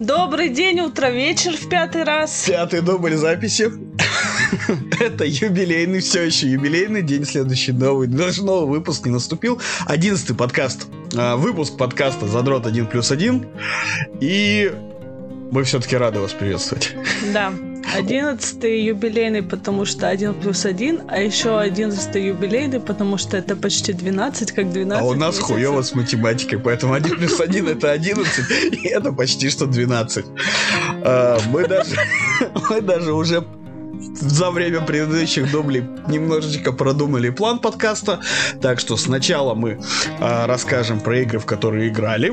Добрый день, утро, вечер в пятый раз. Пятый дубль записи. Это юбилейный, все еще юбилейный день, следующий новый. Даже новый выпуск не наступил. Одиннадцатый подкаст. А, выпуск подкаста «Задрот 1 плюс 1». И мы все-таки рады вас приветствовать. Да, одиннадцатый юбилейный, потому что один плюс один, а еще одиннадцатый юбилейный, потому что это почти 12, как 12 А у нас месяцев. хуево с математикой, поэтому 1 плюс 1 это 11, и это почти что 12. А, Мы даже, мы даже уже за время предыдущих дублей немножечко продумали план подкаста. Так что сначала мы а, расскажем про игры, в которые играли.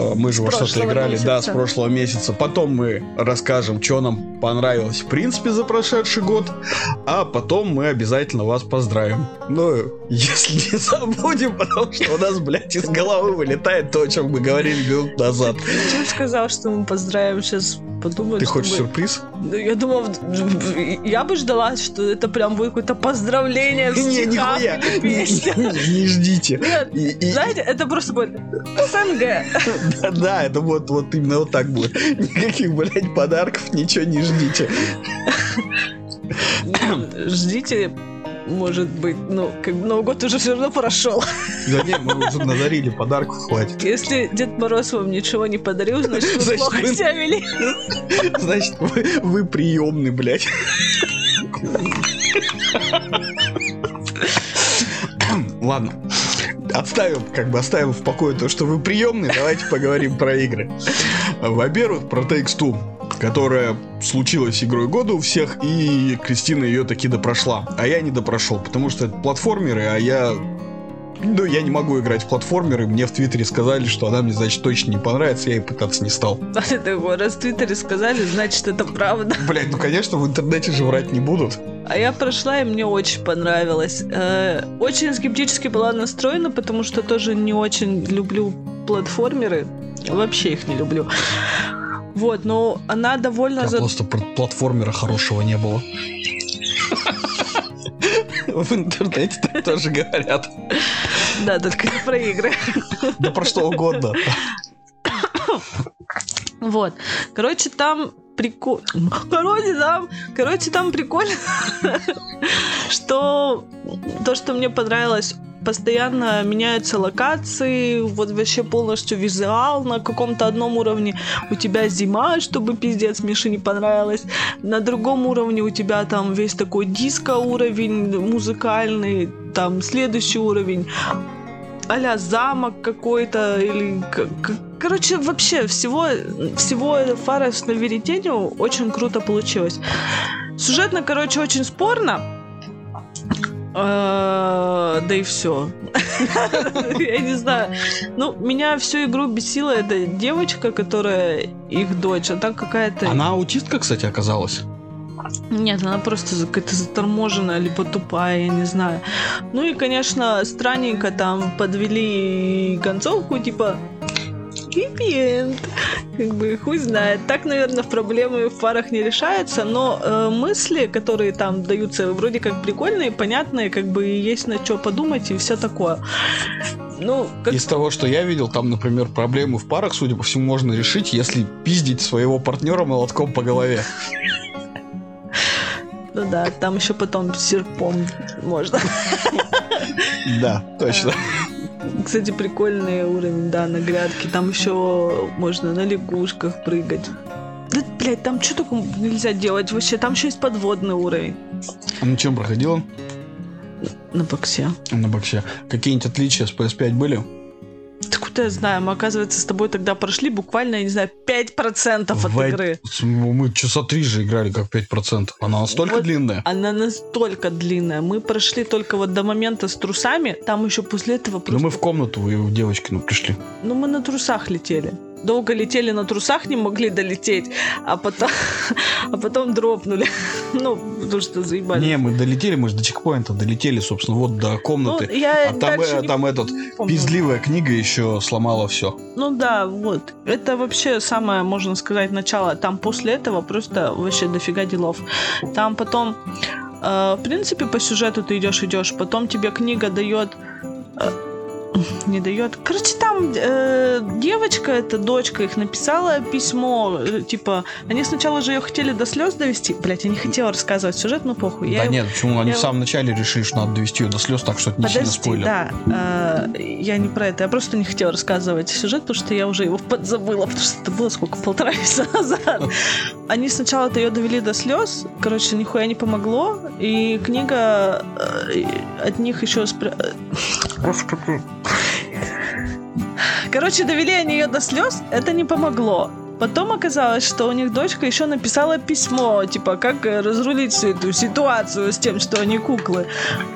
А, Мы же во что-то играли, да, с месяца. прошлого месяца. Потом мы расскажем, что нам понравилось в принципе за прошедший год. А потом мы обязательно вас поздравим. Ну, если не забудем, потому что у нас, блядь, из головы вылетает то, о чем мы говорили минут назад. Ты сказал, что мы поздравим сейчас подумать. Ты хочешь чтобы- сюрприз? Я думал, я бы ждала, что это прям будет какое-то поздравление в Не, нихуя. Не, не- не ждите. Нет, И- и- знаете, это просто будет СНГ. Да, да, это вот, вот именно вот так будет. Никаких, блядь, подарков, ничего не ждите. Ждите, может быть, ну, как бы Новый год уже все равно прошел. Да не, мы уже надарили, подарков хватит. Если Дед Мороз вам ничего не подарил, значит, вы Значит, плохо вы- себя вели. Значит, вы, вы приемный, блядь. Ладно. Отставим, как бы оставим в покое то, что вы приемный, давайте поговорим про игры. Во-первых, про Takes Two, которая случилась игрой года у всех, и Кристина ее таки допрошла. А я не допрошел, потому что это платформеры, а я... Ну, я не могу играть в платформеры. Мне в Твиттере сказали, что она мне, значит, точно не понравится, я и пытаться не стал. А раз в Твиттере сказали, значит, это правда. Блять, ну конечно, в интернете же врать не будут. А я прошла, и мне очень понравилось. Э, Очень скептически была настроена, потому что тоже не очень люблю платформеры. Вообще их не люблю. Вот, но она довольно... За- просто про платформера хорошего не было. В интернете так тоже говорят. Да, только не про игры. Да про что угодно. Вот. Короче, там прикол... Короче, там... Короче, там прикольно, что то, что мне понравилось, постоянно меняются локации, вот вообще полностью визуал на каком-то одном уровне. У тебя зима, чтобы пиздец Мише не понравилось. На другом уровне у тебя там весь такой диско уровень музыкальный, там следующий уровень а замок какой-то или короче вообще всего всего Фарес на веретению очень круто получилось сюжетно короче очень спорно да и все. Я не знаю. Ну, меня всю игру бесила эта девочка, которая их дочь, а там какая-то... Она аутистка, кстати, оказалась. Нет, она просто какая-то заторможенная, либо тупая, я не знаю. Ну и, конечно, странненько там подвели концовку, типа Happy Как бы хуй знает. Так, наверное, проблемы в парах не решаются, но э, мысли, которые там даются, вроде как прикольные, понятные, как бы есть на что подумать и все такое. Ну, как... Из того, что я видел, там, например, проблемы в парах, судя по всему, можно решить, если пиздить своего партнера молотком по голове. ну да, там еще потом серпом можно. Да, точно. Кстати, прикольный уровень, да, на грядке. Там еще можно на лягушках прыгать. Да, блядь, там что только нельзя делать вообще? Там еще есть подводный уровень А на чем проходила? на боксе. На боксе. Какие-нибудь отличия с PS5 были? Да куда я знаю, мы, оказывается, с тобой тогда прошли буквально, я не знаю, 5% от В- игры. Мы часа три же играли, как 5%. Она настолько Вот. длинная? Она настолько длинная. Мы прошли только вот до момента с трусами. Там еще после этого Ну просто... мы в комнату и девочки ну, пришли. Ну, мы на трусах летели. Долго летели на трусах, не могли долететь, а потом, а потом дропнули. Ну, потому что заебали. Не, мы долетели, мы же до чекпоинта долетели, собственно, вот до ну, комнаты. я а там, э, там этот, помню. пиздливая книга еще сломала все. Ну да, вот. Это вообще самое, можно сказать, начало. Там после этого просто вообще дофига делов. Там потом, э, в принципе, по сюжету ты идешь, идешь, потом тебе книга дает э, не дает. Короче, там потом э, девочка, эта дочка их написала письмо, э, типа, они сначала же ее хотели до слез довести. Блять, я не хотела рассказывать сюжет, но похуй. Да Я его- нет, почему? Они я в его- самом начале решили, что надо довести ее до слез, так что это не сильно Подожди, спойлер. да, э, я не про это, я просто не хотела рассказывать сюжет, потому что я уже его подзабыла, потому что это было сколько, полтора месяца назад. Они сначала ее довели до слез, короче, нихуя не помогло, и книга э, от них еще... спря- э, Господи. Короче, довели они ее до слез, это не помогло. Потом оказалось, что у них дочка еще написала письмо, типа, как э, разрулить всю эту ситуацию с тем, что они куклы.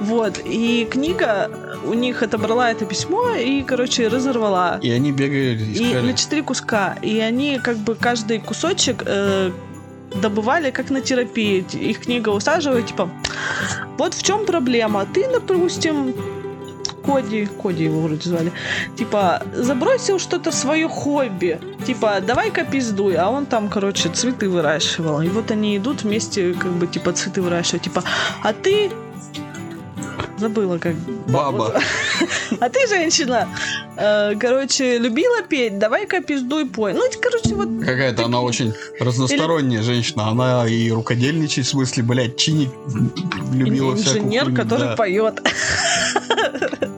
Вот. И книга у них отобрала это письмо и, короче, разорвала. И они бегали, И на четыре куска. И они как бы каждый кусочек э, добывали как на терапии. Их книга усаживает, типа, вот в чем проблема. Ты, допустим, Коди, Коди его вроде звали, типа, забросил что-то свое хобби, типа, давай-ка пиздуй, а он там, короче, цветы выращивал, и вот они идут вместе, как бы, типа, цветы выращивать, типа, а ты забыла как Баба. а ты женщина э, короче любила петь? Давай-ка пиздуй пой. Ну короче вот Какая-то она очень разносторонняя женщина. Она и рукодельничать, в смысле, блядь, чинить любила всякую инженер хуйню, который да. поет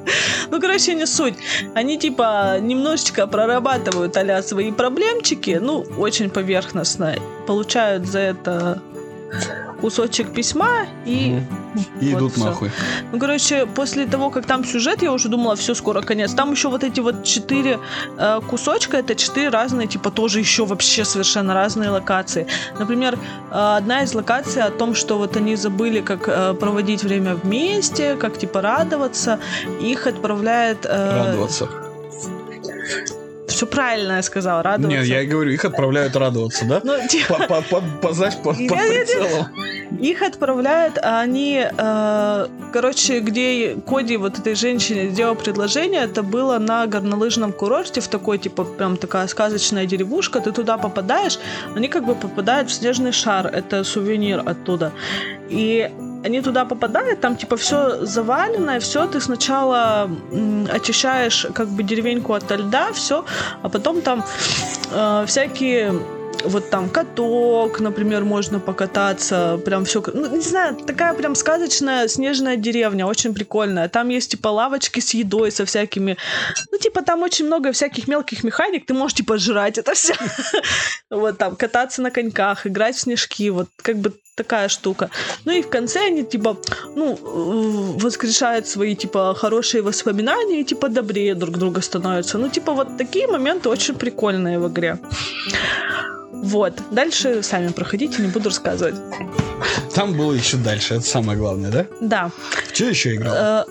Ну, короче, не суть. Они, типа, немножечко прорабатывают а свои проблемчики, ну, очень поверхностно. Получают за это кусочек письма и... И вот идут всё. нахуй. Ну, короче, после того, как там сюжет, я уже думала, все, скоро конец. Там еще вот эти вот четыре э, кусочка, это четыре разные, типа, тоже еще вообще совершенно разные локации. Например, э, одна из локаций о том, что вот они забыли, как э, проводить время вместе, как, типа, радоваться. Их отправляет... Радоваться. Все правильно я сказала, радоваться. Не, я и говорю, их отправляют радоваться, да? Ну, По, знаешь, по, по прицелу. Их отправляют, а они, э, короче, где Коди вот этой женщине сделал предложение, это было на горнолыжном курорте, в такой, типа, прям такая сказочная деревушка, ты туда попадаешь, они как бы попадают в снежный шар, это сувенир оттуда. И они туда попадают, там типа все завалено, все, ты сначала очищаешь как бы деревеньку от льда, все, а потом там э, всякие вот там каток, например, можно покататься, прям все, ну, не знаю, такая прям сказочная снежная деревня, очень прикольная. Там есть, типа, лавочки с едой, со всякими, ну, типа, там очень много всяких мелких механик, ты можешь, типа, жрать это все. Вот там, кататься на коньках, играть в снежки, вот, как бы такая штука. Ну и в конце они, типа, ну, воскрешают свои, типа, хорошие воспоминания и, типа, добрее друг друга становятся. Ну, типа, вот такие моменты очень прикольные в игре. Вот. Дальше сами проходите, не буду рассказывать. Там было еще дальше, это самое главное, да? Да. Че еще играл? Э,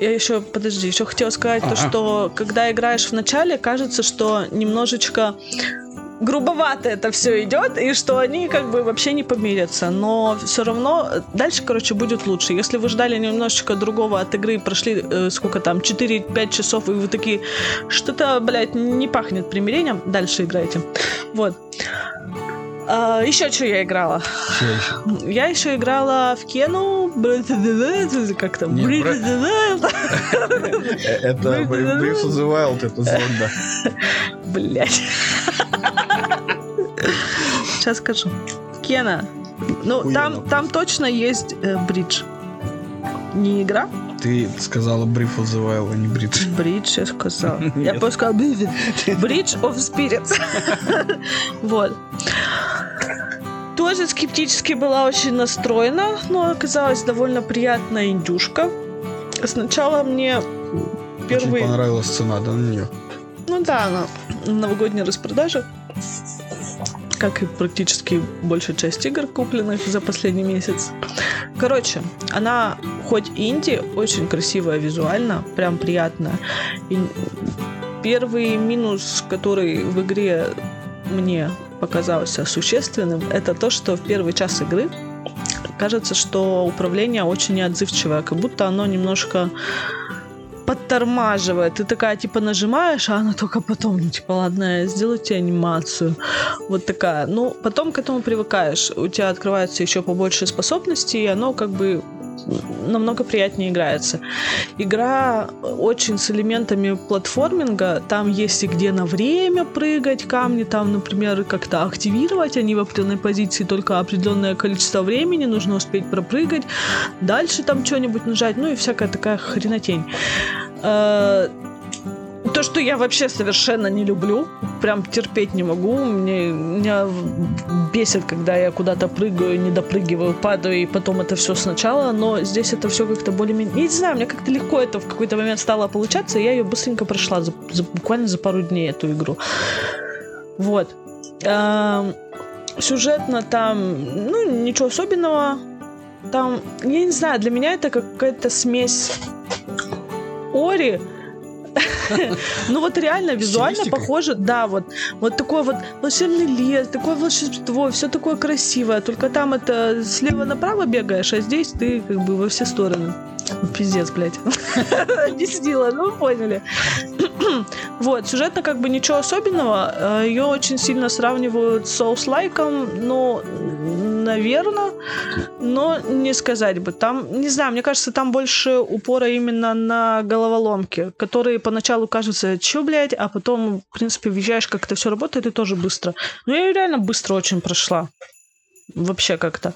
Я еще, подожди, еще хотела сказать то, Ага. что когда играешь в начале, кажется, что немножечко грубовато это все идет, и что они как бы вообще не помирятся. Но все равно дальше, короче, будет лучше. Если вы ждали немножечко другого от игры, прошли э, сколько там, 4-5 часов, и вы такие, что-то, блядь, не пахнет примирением, дальше играйте. Вот. А, еще что я играла? Еще? Я еще играла в Кену, как там, Не. Э, Это Breath of the Wild, это зонда. Блять. Сейчас скажу. Кена. Ну, там, там точно есть э, бридж. Не игра? Ты сказала Breath of the Wild, а не Бридж. Бридж, я сказала. Я просто сказала Бридж. Bridge of Spirits. Вот. Тоже скептически была очень настроена, но оказалась довольно приятная индюшка. Сначала мне Очень первый... понравилась цена, да, на нее? Ну да, она новогодняя распродажа. Как и практически большая часть игр, купленных за последний месяц. Короче, она хоть инди, очень красивая визуально, прям приятная. И первый минус, который в игре мне показался существенным, это то, что в первый час игры кажется, что управление очень неотзывчивое, как будто оно немножко подтормаживает. Ты такая, типа, нажимаешь, а она только потом, ну, типа, ладно, сделайте анимацию. Вот такая. Ну, потом к этому привыкаешь. У тебя открывается еще побольше способностей, и оно как бы намного приятнее играется. Игра очень с элементами платформинга. Там есть и где на время прыгать камни, там, например, как-то активировать они в определенной позиции, только определенное количество времени нужно успеть пропрыгать, дальше там что-нибудь нажать, ну и всякая такая хренотень. То, что я вообще совершенно не люблю, прям терпеть не могу. Мне, меня бесит, когда я куда-то прыгаю, не допрыгиваю, падаю, и потом это все сначала. Но здесь это все как-то более-менее... Не знаю, мне как-то легко это в какой-то момент стало получаться, и я ее быстренько прошла, за, за, буквально за пару дней эту игру. Вот. Эм, сюжетно там, ну, ничего особенного. Там, я не знаю, для меня это какая-то смесь Ори ну вот реально визуально похоже, да, вот, вот такой вот волшебный лес, такое волшебство, все такое красивое, только там это слева направо бегаешь, а здесь ты как бы во все стороны. Пиздец, блядь. Объяснила, ну вы поняли. вот, сюжетно как бы ничего особенного. Э, Ее очень сильно сравнивают с Souls-лайком, но, наверное, но не сказать бы. Там, не знаю, мне кажется, там больше упора именно на головоломки, которые поначалу кажутся, чё, блядь, а потом, в принципе, въезжаешь, как это все работает, и тоже быстро. Но я ее реально быстро очень прошла вообще как-то.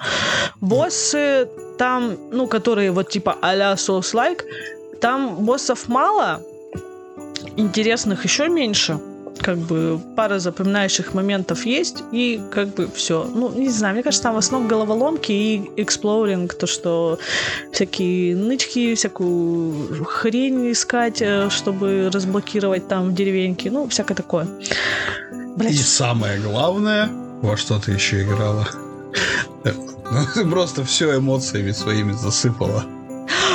Боссы там, ну, которые вот типа а-ля Souls-like, там боссов мало, интересных еще меньше. Как бы пара запоминающих моментов есть, и как бы все. Ну, не знаю, мне кажется, там в основном головоломки и эксплоринг, то, что всякие нычки, всякую хрень искать, э, чтобы разблокировать там в деревеньке, ну, всякое такое. Блять. И самое главное, во что ты еще играла? Просто все эмоциями своими засыпала.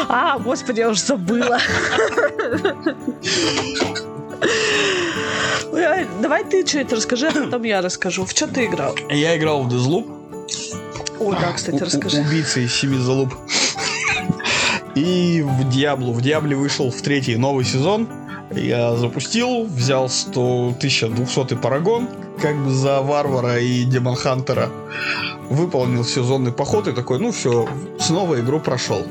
А, господи, я уже забыла. Давай ты что-то расскажи, а потом я расскажу. В что ты играл? Я играл в Deathloop. О, да, кстати, расскажи. Убийца из семи залуп. И в Диаблу. В Диабле вышел в третий новый сезон. Я запустил, взял 100 1200 парагон, как бы за Варвара и Демон Хантера. Выполнил сезонный поход и такой, ну все, снова игру прошел.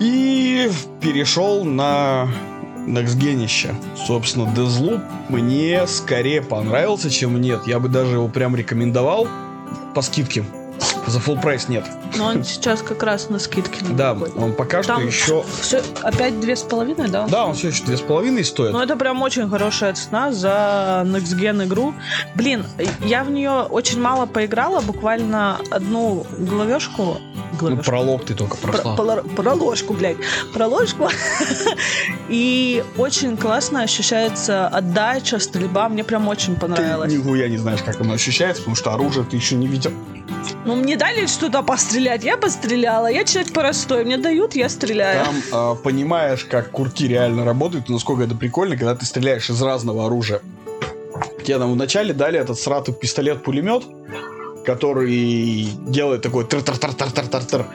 И перешел на Некстгенище. Собственно, Deathloop мне скорее понравился, чем нет. Я бы даже его прям рекомендовал по скидке. За full прайс нет. Но он сейчас как раз на скидке. Да, он пока Там что еще... Все, опять две с половиной, да? Да, он все еще две с половиной стоит. Ну, это прям очень хорошая цена за Next Gen игру. Блин, я в нее очень мало поиграла, буквально одну главешку. Ну, пролог ты только прошла. Про, про, проложку, блядь. Проложку. И очень классно ощущается отдача, стрельба. Мне прям очень понравилось. Ты нихуя не знаешь, как оно ощущается, потому что оружие ты еще не видел. Ну, мне дали что-то пострелять, я постреляла. Я человек простой, мне дают, я стреляю. Там э, понимаешь, как курки реально работают, насколько это прикольно, когда ты стреляешь из разного оружия. Тебе там вначале дали этот сратый пистолет-пулемет, который делает такой тр тр тр тр тр тр тр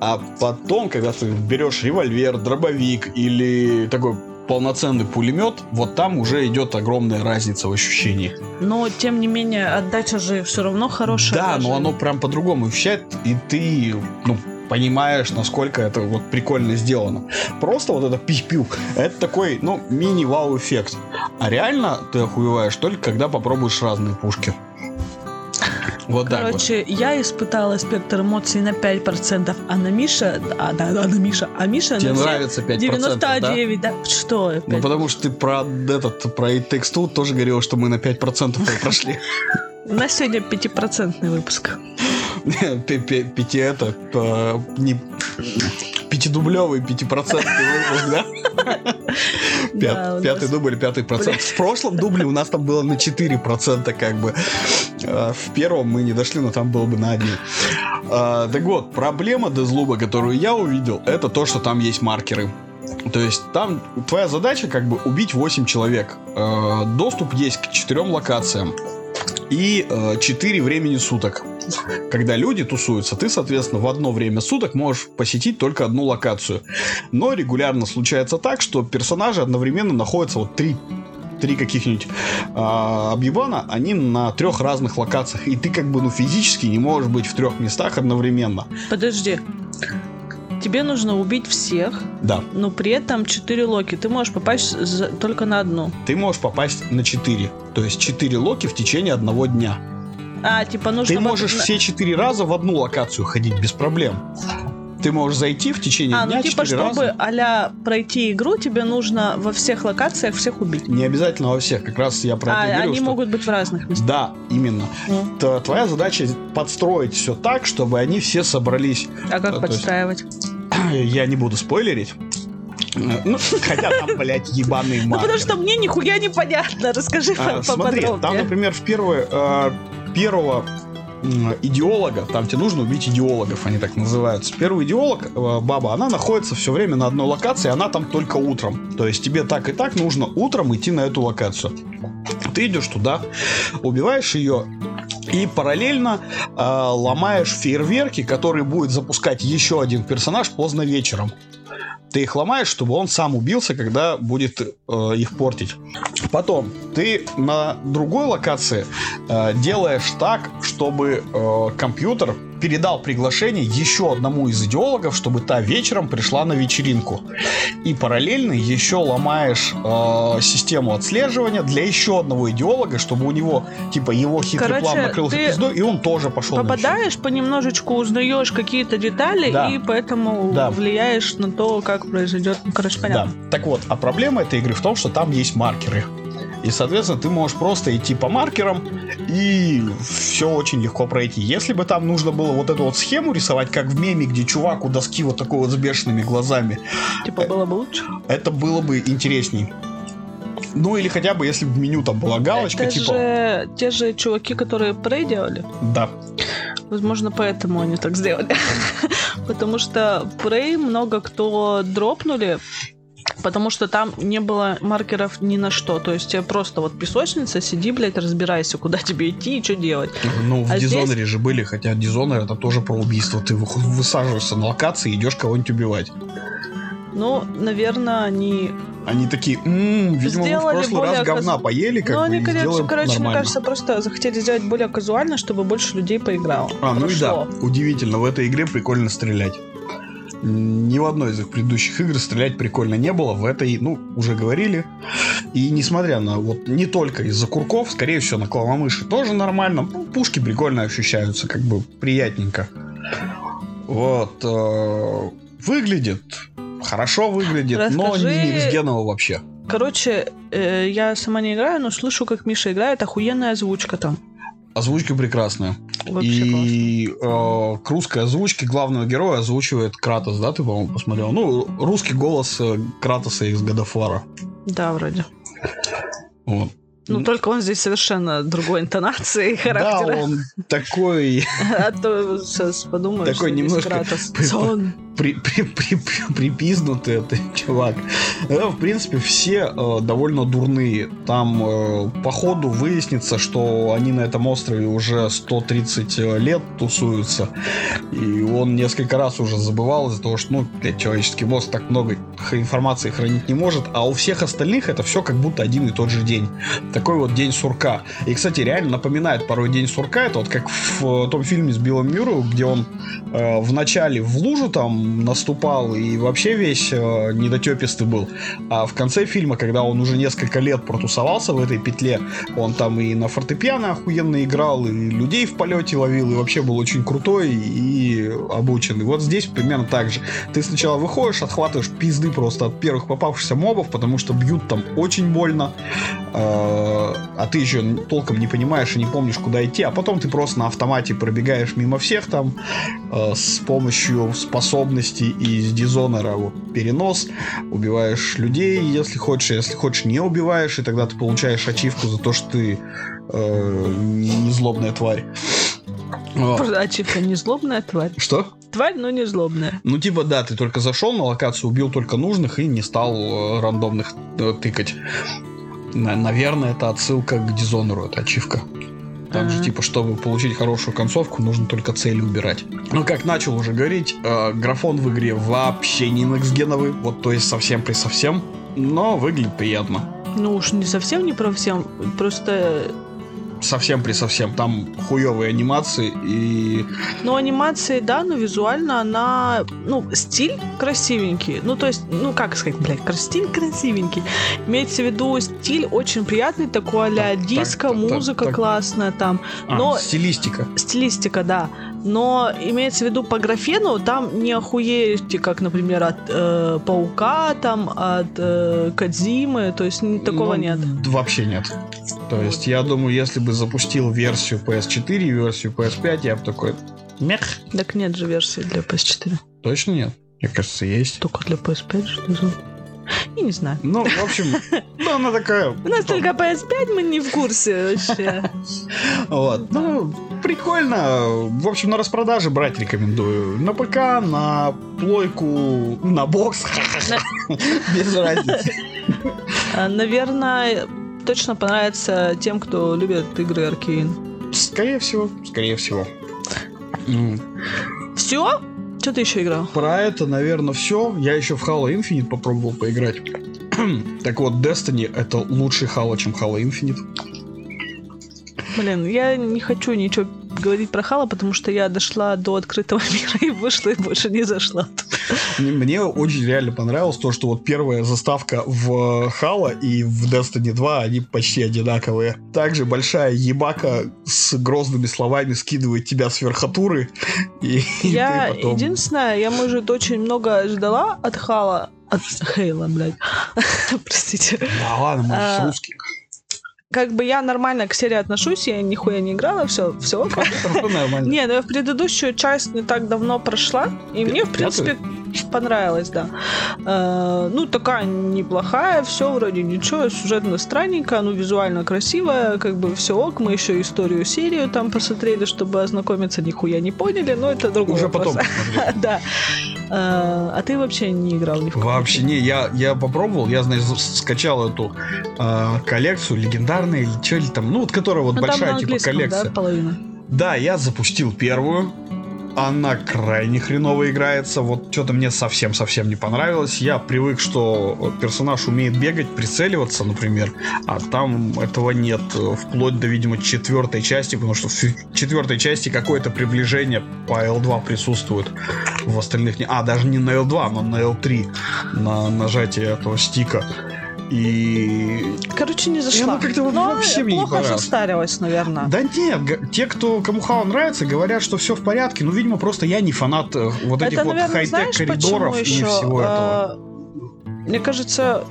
А потом, когда ты берешь револьвер, дробовик или такой полноценный пулемет, вот там уже идет огромная разница в ощущении. Но, тем не менее, отдача же все равно хорошая. Да, даже. но оно прям по-другому ощущает, и ты, ну, понимаешь, насколько это вот прикольно сделано. Просто вот это пих-пих, это такой, ну, мини-вау-эффект. А реально ты охуеваешь только когда попробуешь разные пушки. Вот Короче, вот. я испытала спектр эмоций на 5%, а на Миша... А, да, да, на Миша. А Миша Тебе на нравится 5%, 99, да? да? Что? 5%? Ну, потому что ты про этот, про It Takes тоже говорил, что мы на 5% прошли. У нас сегодня 5% выпуск. Пяти это... Не пятидублевый пятипроцентный выпуск, да? Пятый дубль, пятый процент. В прошлом дубле у нас там было на 4% как бы. А, в первом мы не дошли, но там было бы на один. А, так вот, проблема Дезлуба, которую я увидел, это то, что там есть маркеры. То есть там твоя задача как бы убить 8 человек. А, доступ есть к 4 локациям и 4 времени суток. Когда люди тусуются, ты, соответственно, в одно время суток можешь посетить только одну локацию. Но регулярно случается так, что персонажи одновременно находятся вот три три каких-нибудь э, объебана, они на трех разных локациях. И ты как бы, ну, физически не можешь быть в трех местах одновременно. Подожди. Тебе нужно убить всех, Да. но при этом 4 локи. Ты можешь попасть за- только на одну. Ты можешь попасть на 4. То есть 4 локи в течение одного дня. А, типа нужно... Ты вот можешь на- все 4 раза в одну локацию ходить без проблем. Ты можешь зайти в течение А, дня ну типа, 4 чтобы раза. а пройти игру, тебе нужно во всех локациях всех убить. Не обязательно во всех. Как раз я про а, это и говорил, они что- могут быть в разных местах. Да, именно. Ну, Т- Твоя задача подстроить все так, чтобы они все собрались. а как то подстраивать? Я не буду спойлерить. Ну, хотя там, блядь, ебаные Ну, потому что мне нихуя не понятно. Расскажи А, по- Смотри, там, поподробнее. например, в первое, э, первого идеолога, там тебе нужно убить идеологов, они так называются. Первый идеолог, э, баба, она находится все время на одной локации, она там только утром. То есть тебе так и так нужно утром идти на эту локацию. Ты идешь туда, убиваешь ее и параллельно э, ломаешь фейерверки, которые будет запускать еще один персонаж поздно вечером. Ты их ломаешь, чтобы он сам убился, когда будет э, их портить. Потом ты на другой локации э, делаешь так, чтобы э, компьютер передал приглашение еще одному из идеологов, чтобы та вечером пришла на вечеринку. И параллельно еще ломаешь э, систему отслеживания для еще одного идеолога, чтобы у него, типа, его хитрый Короче, план накрылся пиздой, и он тоже пошел. Попадаешь, понемножечку узнаешь какие-то детали, Да. и поэтому Да. влияешь на то, как произойдет. Ну, короче, понятно. Да. Так вот, а проблема этой игры в том, что там есть маркеры. И, соответственно, ты можешь просто идти по маркерам, и все очень легко пройти. Если бы там нужно было вот эту вот схему рисовать, как в меме, где чувак у доски вот такой вот с бешеными глазами, Типа было бы лучше. это было бы интересней. Ну, или хотя бы, если бы в меню там была галочка, Это типа... же те же чуваки, которые Prey делали. Да. Возможно, поэтому они так сделали. Потому что Prey много кто дропнули, потому что там не было маркеров ни на что. То есть тебе просто вот песочница, сиди, блядь, разбирайся, куда тебе идти и что делать. Ну, в А здесь- Дизонере же были, хотя Дизонер это тоже про убийство. Ты вы- высаживаешься на локации и идешь кого-нибудь убивать. Ну, наверное, они... Они такие, «М, видимо, мы в Сделали прошлый раз более говна каз- поели, как ну, бы, они, и короче, короче мне нормально». кажется, просто захотели сделать более казуально, чтобы больше людей поиграло. А, ну и да, Прошло. удивительно, в этой игре прикольно стрелять. Ни в одной из их предыдущих игр стрелять прикольно не было. В этой, ну, уже говорили. И несмотря на вот не только из-за курков, скорее всего, на клавомыши тоже нормально. Ну, пушки прикольно ощущаются, как бы приятненько. Вот. э, выглядит. Хорошо выглядит, но Расскажи- не Никсгеново вообще. Короче, э, я сама не играю, но слышу, как Миша играет, охуенная озвучка там. Озвучка прекрасная. Вообще классно. и э, к русской озвучке главного героя озвучивает Кратос, да, ты, по-моему, посмотрел? Ну, русский голос э, Кратоса из Годофара. Да, вроде. Вот. Ну, только он здесь совершенно другой интонации и характера. Да, он такой А то сейчас подумаешь, Такой немножко Кратос. Сон. при, при, при- при- припизнутый это чувак. Да, в принципе, все э, довольно дурные. Там э, по ходу выяснится, что они на этом острове уже 130 лет тусуются. И он несколько раз уже забывал из-за того, что, ну, блядь, человеческий мозг так много информации хранить не может. А у всех остальных это все как будто один и тот же день. Такой вот день сурка. И, кстати, реально напоминает порой день сурка. Это вот как в э, том фильме с Биллом Мюррею, где он э, в начале в лужу там наступал и вообще весь э, недотепистый был. А в конце фильма, когда он уже несколько лет протусовался в этой петле, он там и на фортепиано охуенно играл, и людей в полете ловил, и вообще был очень крутой и обученный. Вот здесь примерно так же. Ты сначала выходишь, отхватываешь пизды просто от первых попавшихся мобов, потому что бьют там очень больно, э, а ты еще толком не понимаешь и не помнишь, куда идти, а потом ты просто на автомате пробегаешь мимо всех там э, с помощью способностей из Дизонора вот, перенос, убиваешь людей, если хочешь, если хочешь, не убиваешь, и тогда ты получаешь ачивку за то, что ты э, не злобная тварь. Вот. Ачивка не злобная тварь. Что? Тварь, но не злобная. Ну, типа, да, ты только зашел на локацию, убил только нужных и не стал э, рандомных э, тыкать. На- наверное, это отсылка к Дизонору, это ачивка. Там же, Ага. типа, чтобы получить хорошую концовку, нужно только цели убирать. Ну, как начал уже говорить, э, графон в игре вообще не некстгеновый, вот, то есть совсем при совсем, но выглядит приятно. Ну уж не совсем не про всем, просто совсем при совсем. Там хуевые анимации и... Ну, анимации, да, но визуально она... Ну, стиль красивенький. Ну, то есть, ну, как сказать, блядь, стиль красивенький. Имеется в виду стиль очень приятный, такой а диско, так, музыка так, классная там. А, но... стилистика. Стилистика, да. Но имеется в виду по графену, там не охуеете, как, например, от э, Паука, там, от э, Кадзимы, то есть такого ну, нет. Вообще нет. То есть я думаю, если бы запустил версию PS4 и версию PS5, я бы такой... Мех. Так нет же версии для PS4. Точно нет? Мне кажется, есть. Только для PS5, что ли? Я не знаю. Ну, в общем, ну, она такая... У нас только PS5, мы не в курсе вообще. Вот. Ну, прикольно. В общем, на распродаже брать рекомендую. На ПК, на плойку, на бокс. Без разницы. А, наверное, точно понравится тем, кто любит игры Аркейн. Скорее всего, скорее всего. Все? Что ты еще играл? Про это, наверное, все. Я еще в Halo Infinite попробовал поиграть. так вот, Destiny это лучший Halo, чем Halo Infinite. Блин, я не хочу ничего говорить про Хала, потому что я дошла до открытого мира и вышла, и больше не зашла. Мне очень реально понравилось то, что вот первая заставка в Хала и в Destiny 2, они почти одинаковые. Также большая ебака с грозными словами скидывает тебя с верхотуры. И, я, и потом... единственное, я, может, очень много ждала от Хала, от Хейла, блядь. Простите. Да ладно, может, а, русский как бы я нормально к серии отношусь, я нихуя не играла, все, все. Не, ну я в предыдущую часть не так давно прошла, и мне, в принципе, понравилось, да. Э, ну, такая неплохая, все вроде ничего, сюжетно странненько, ну, визуально красивая, как бы все ок, мы еще историю серию там посмотрели, чтобы ознакомиться, нихуя не поняли, но это другой Уже потом Да. Э, а ты вообще не играл ни в Вообще не, я, я попробовал, я, знаешь, скачал эту э, коллекцию легендарная или что ли там, ну, вот которая вот ну, большая типа коллекция. Да, половина. Да, я запустил первую, она крайне хреново играется. Вот что-то мне совсем-совсем не понравилось. Я привык, что персонаж умеет бегать, прицеливаться, например, а там этого нет. Вплоть до, видимо, четвертой части, потому что в четвертой части какое-то приближение по L2 присутствует. В остальных не... А, даже не на L2, но на L3. На нажатие этого стика. И... Короче, не зашла. И она как-то Но вообще мне плохо не состарилась, наверное. Да нет, те, кто кому Хау нравится, говорят, что все в порядке. Ну, видимо, просто я не фанат э, вот этих Это, вот хай-тек коридоров и всего этого. А, мне кажется,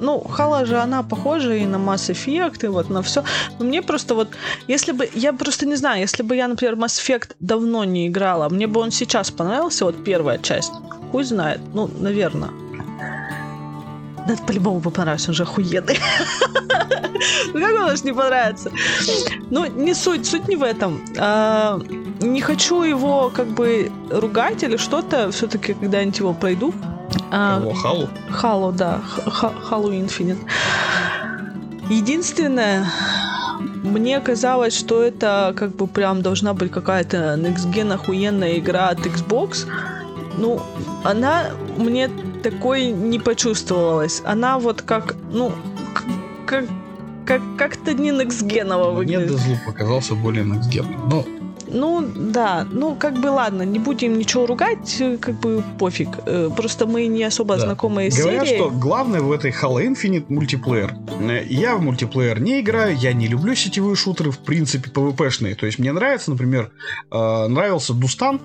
ну, Хала же, она похожа и на Mass Effect, и вот на все. Но мне просто вот, если бы, я просто не знаю, если бы я, например, Mass Effect давно не играла, мне бы он сейчас понравился, вот первая часть. Хуй знает, ну, наверное. Да по-любому бы понравился, он же охуенный. Ну как он может не понравится? Ну, не суть, суть не в этом. А, не хочу его как бы ругать или что-то, все-таки когда-нибудь его пройду. А, Халу? Халу, да. Халу Infinite. Единственное, мне казалось, что это как бы прям должна быть какая-то Next Gen охуенная игра от Xbox. Ну, она мне такой не почувствовалась. Она вот как, ну, как, как, как-то не некстгеново выглядит. Мне Дезлуп показался более некстгенным. Но ну, да, ну, как бы ладно, не будем ничего ругать, как бы пофиг. Э, просто мы не особо да. знакомые с Говорят, серией. что главное в этой Halo Infinite мультиплеер. Э, я в мультиплеер не играю, я не люблю сетевые шутеры, в принципе, PvP-шные. То есть мне нравится, например, э, нравился Дустан,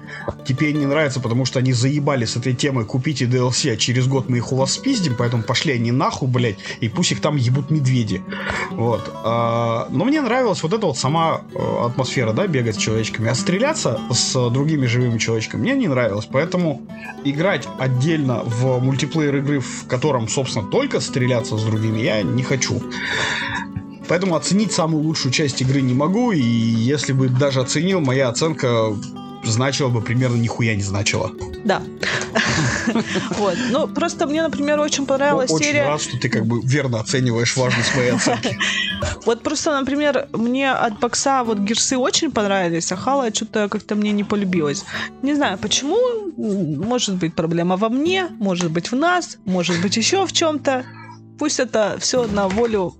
теперь не нравится, потому что они заебали с этой темой купите DLC, а через год мы их у вас спиздим, поэтому пошли они нахуй, блядь, и пусть их там ебут медведи. Вот. Но мне нравилась вот эта вот сама атмосфера, да, бегать с человечком человечками, а стреляться с другими живыми человечками мне не нравилось. Поэтому играть отдельно в мультиплеер игры, в котором, собственно, только стреляться с другими, я не хочу. Поэтому оценить самую лучшую часть игры не могу, и если бы даже оценил, моя оценка значило бы примерно нихуя не значило. Да. Вот. Ну, просто мне, например, очень понравилась серия... Очень рад, что ты как бы верно оцениваешь важность моей оценки. Вот просто, например, мне от бокса вот гирсы очень понравились, а Хала что-то как-то мне не полюбилось. Не знаю, почему. Может быть, проблема во мне, может быть, в нас, может быть, еще в чем-то. Пусть это все на волю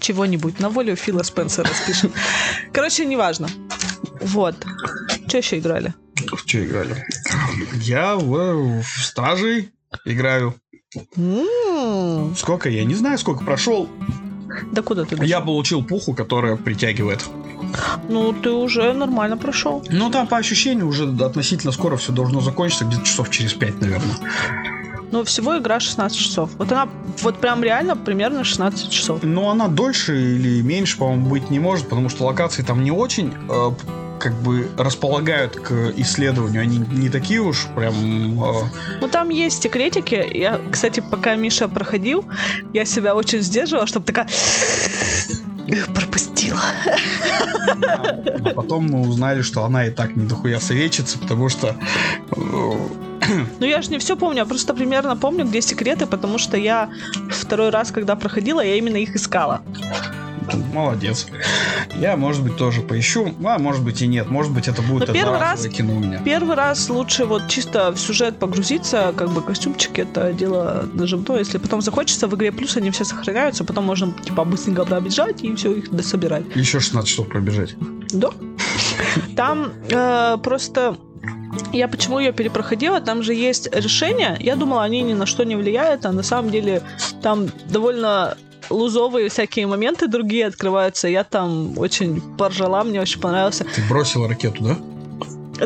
чего-нибудь. На волю Фила Спенсера спишем. Короче, неважно. Вот. Что еще играли? В что играли? Я в, в Стражей играю. Сколько? Я не знаю, сколько прошел. Да куда ты дошел? Я получил пуху, которая притягивает. Ну, ты уже нормально прошел. Ну, там по ощущению уже относительно скоро все должно закончиться, где-то часов через пять, наверное. Ну, всего игра 16 часов. Вот она, вот прям реально примерно 16 часов. Но она дольше или меньше, по-моему, быть не может, потому что локации там не очень э, как бы располагают к исследованию. Они не такие уж прям... э, Ну, там есть секретики. Я, кстати, пока Миша проходил, я себя очень сдерживала, чтобы такая... Пропустила. а потом мы узнали, что она и так не дохуя советчица, потому что... э, Ну, я же не все помню, я просто примерно помню, где секреты, потому что я второй раз, когда проходила, я именно их искала. Молодец. Я, может быть, тоже поищу. А может быть и нет. Может быть, это будет Но первый раз- кино у меня. Первый раз лучше вот чисто в сюжет погрузиться, как бы костюмчики это дело нажимное. Если потом захочется, в игре плюс они все сохраняются, потом можно типа быстренько пробежать и все их дособирать. Еще 16 часов пробежать. Да. Там э, просто я почему ее перепроходила, там же есть решения. Я думала, они ни на что не влияют, а на самом деле там довольно лузовые всякие моменты другие открываются. Я там очень поржала, мне очень понравился. Ты бросила ракету, да?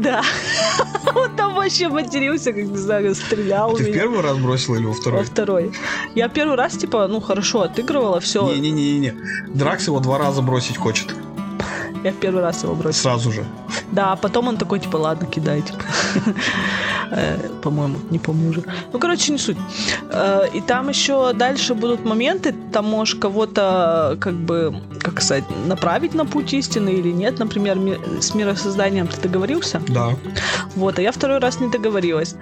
Да. Он там вообще матерился, как не знаю, стрелял в Ты в первый раз бросила или во Во второй? второй. Я первый раз, типа, ну хорошо, отыгрывала, все. Не-не-не-не. Дракс его два раза бросить хочет. Я в первый раз его бросила. Сразу же. Да, а потом он такой, типа, ладно, кидай, типа. Э, По-моему, не помню уже. Ну, короче, не суть. Э, И там еще дальше будут моменты, там можешь кого-то, как бы, как сказать, направить на путь истины или нет. Например, ми- с миросозданием ты договорился? Да. Вот, а я второй раз не договорилась.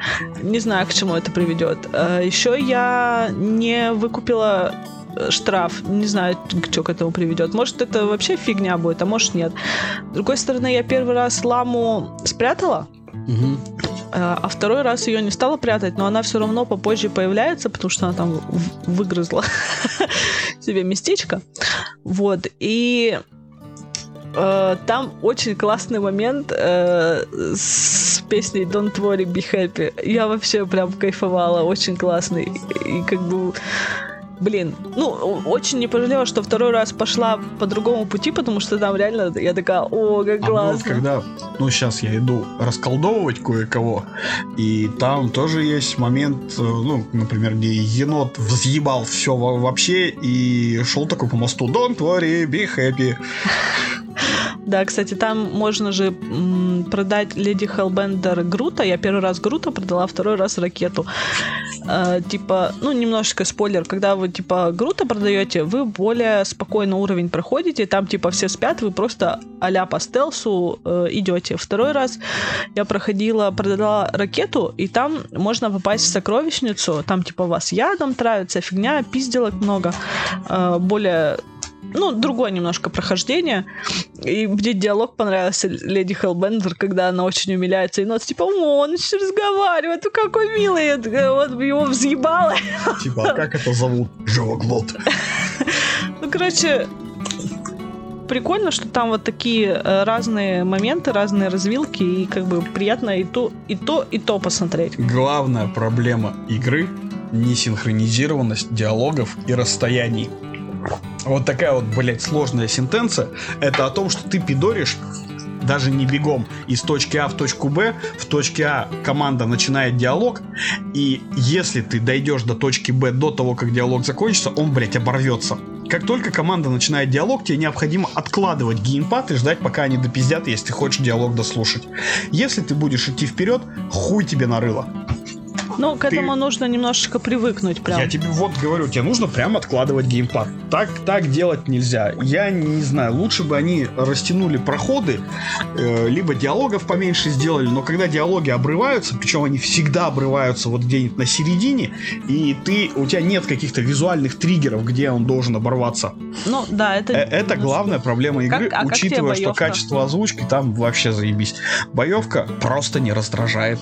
Не знаю, к чему это приведет. Еще я не выкупила э, штраф. Не знаю, что к этому приведет. Может, это вообще фигня будет, а может, нет. С другой стороны, я первый раз ламу спрятала, Мгм. Э, а второй раз ее не стала прятать, но она все равно попозже появляется, потому что она там выгрызла себе местечко. Вот. И э, там очень классный момент э, с песней Don't Worry, Be Happy. Я вообще прям кайфовала, очень классный. И как бы Блин, ну, очень не пожалела, что второй раз пошла по другому пути, потому что там реально я такая, о, как А классно. когда, ну сейчас я иду расколдовывать кое-кого, и там тоже есть момент, э, ну, например, где енот взъебал все вообще и шел такой по мосту Don't worry, be happy. Да, кстати, там можно же м, продать Леди Хеллбендер Грута. Я первый раз Грута продала, второй раз ракету. Э, типа, ну, немножечко спойлер. Когда вы, типа, Грута продаете, вы более спокойно уровень проходите. Там, типа, все спят, вы просто а по стелсу э, идете. Второй раз я проходила, продала ракету, и там можно попасть в сокровищницу. Там, типа, вас ядом травится, фигня, пизделок много. Э, более ну, другое немножко прохождение. И мне диалог понравился Леди Хеллбендер, когда она очень умиляется. И нот типа, о, он еще разговаривает, ну какой милый. Я Вот его взъебала. Типа, а как это зовут? Живоглот. Ну, короче, прикольно, что там вот такие э, разные моменты, разные развилки, и как бы приятно и то, и то, и то посмотреть. Главная проблема игры — несинхронизированность диалогов и расстояний. Вот такая вот, блядь, сложная сентенция. Это о том, что ты пидоришь даже не бегом из точки А в точку Б. В точке А команда начинает диалог, и если ты дойдешь до точки Б до того, как диалог закончится, он, блядь, оборвется. Как только команда начинает диалог, тебе необходимо откладывать геймпад и ждать, пока они допиздят, если ты хочешь диалог дослушать. Если ты будешь идти вперед, хуй тебе нарыло. Ну, к этому нужно немножечко привыкнуть прям. Я тебе вот говорю, тебе нужно прям откладывать геймпад. Так, так делать нельзя. Я не знаю, лучше бы они растянули проходы, э, либо диалогов поменьше сделали, но когда диалоги обрываются, причем они всегда обрываются вот где-нибудь на середине, и ты, у тебя нет каких-то визуальных триггеров, где он должен оборваться. Ну, да, это... Э, Это главная проблема игры, Как- а учитывая, что качество озвучки там вообще заебись. Боевка просто не раздражает.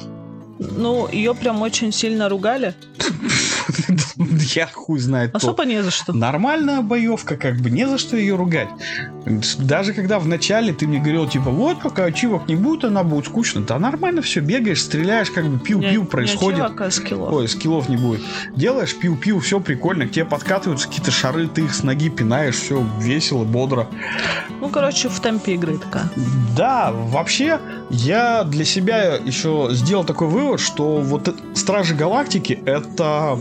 Ну, ее прям очень сильно ругали. я хуй знает. Особо не за что. Нормальная боевка, как бы, не за что ее ругать. Даже когда в начале ты мне говорил, типа, вот, пока ачивок не будет, она будет скучно. Да нормально все, бегаешь, стреляешь, как бы пиу-пиу не происходит. ачивок, а скиллов. Ой, скиллов не будет. Делаешь пиу-пиу, все прикольно, к тебе подкатываются какие-то шары, ты их с ноги пинаешь, все весело, бодро. Ну, короче, в темпе игры такая. Да, вообще, я для себя еще сделал такой вывод, что вот Стражи Галактики это